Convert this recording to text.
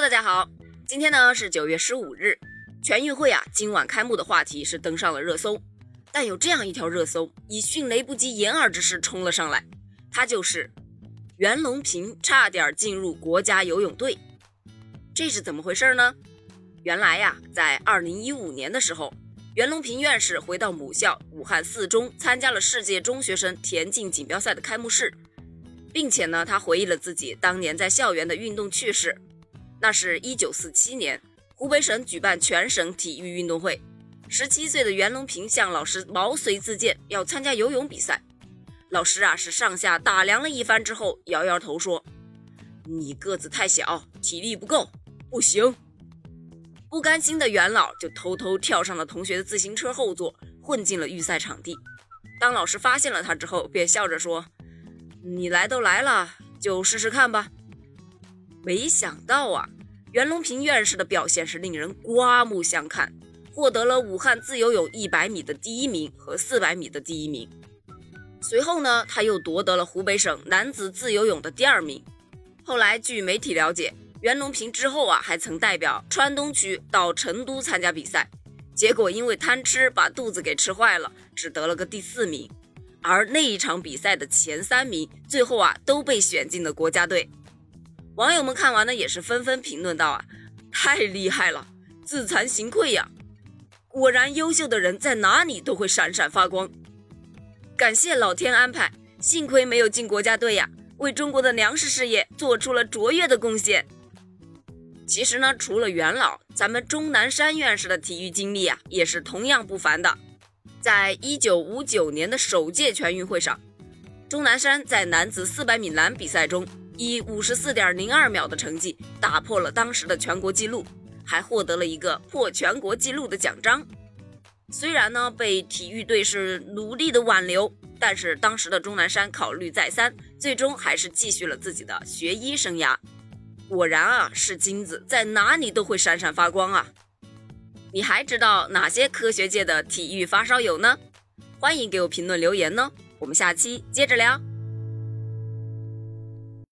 大家好，今天呢是九月十五日，全运会啊，今晚开幕的话题是登上了热搜。但有这样一条热搜，以迅雷不及掩耳之势冲了上来，它就是袁隆平差点进入国家游泳队。这是怎么回事呢？原来呀，在二零一五年的时候，袁隆平院士回到母校武汉四中，参加了世界中学生田径锦标赛的开幕式，并且呢，他回忆了自己当年在校园的运动趣事。那是一九四七年，湖北省举办全省体育运动会。十七岁的袁隆平向老师毛遂自荐，要参加游泳比赛。老师啊，是上下打量了一番之后，摇摇头说：“你个子太小，体力不够，不行。”不甘心的袁老就偷偷跳上了同学的自行车后座，混进了预赛场地。当老师发现了他之后，便笑着说：“你来都来了，就试试看吧。”没想到啊，袁隆平院士的表现是令人刮目相看。获得了武汉自由泳一百米的第一名和四百米的第一名。随后呢，他又夺得了湖北省男子自由泳的第二名。后来据媒体了解，袁隆平之后啊，还曾代表川东区到成都参加比赛，结果因为贪吃把肚子给吃坏了，只得了个第四名。而那一场比赛的前三名，最后啊都被选进了国家队。网友们看完呢，也是纷纷评论道啊，太厉害了，自惭形愧呀。果然，优秀的人在哪里都会闪闪发光。感谢老天安排，幸亏没有进国家队呀，为中国的粮食事业做出了卓越的贡献。其实呢，除了元老，咱们钟南山院士的体育经历啊，也是同样不凡的。在一九五九年的首届全运会上，钟南山在男子四百米栏比赛中，以五十四点零二秒的成绩打破了当时的全国纪录。还获得了一个破全国纪录的奖章。虽然呢被体育队是努力的挽留，但是当时的钟南山考虑再三，最终还是继续了自己的学医生涯。果然啊，是金子在哪里都会闪闪发光啊！你还知道哪些科学界的体育发烧友呢？欢迎给我评论留言呢，我们下期接着聊。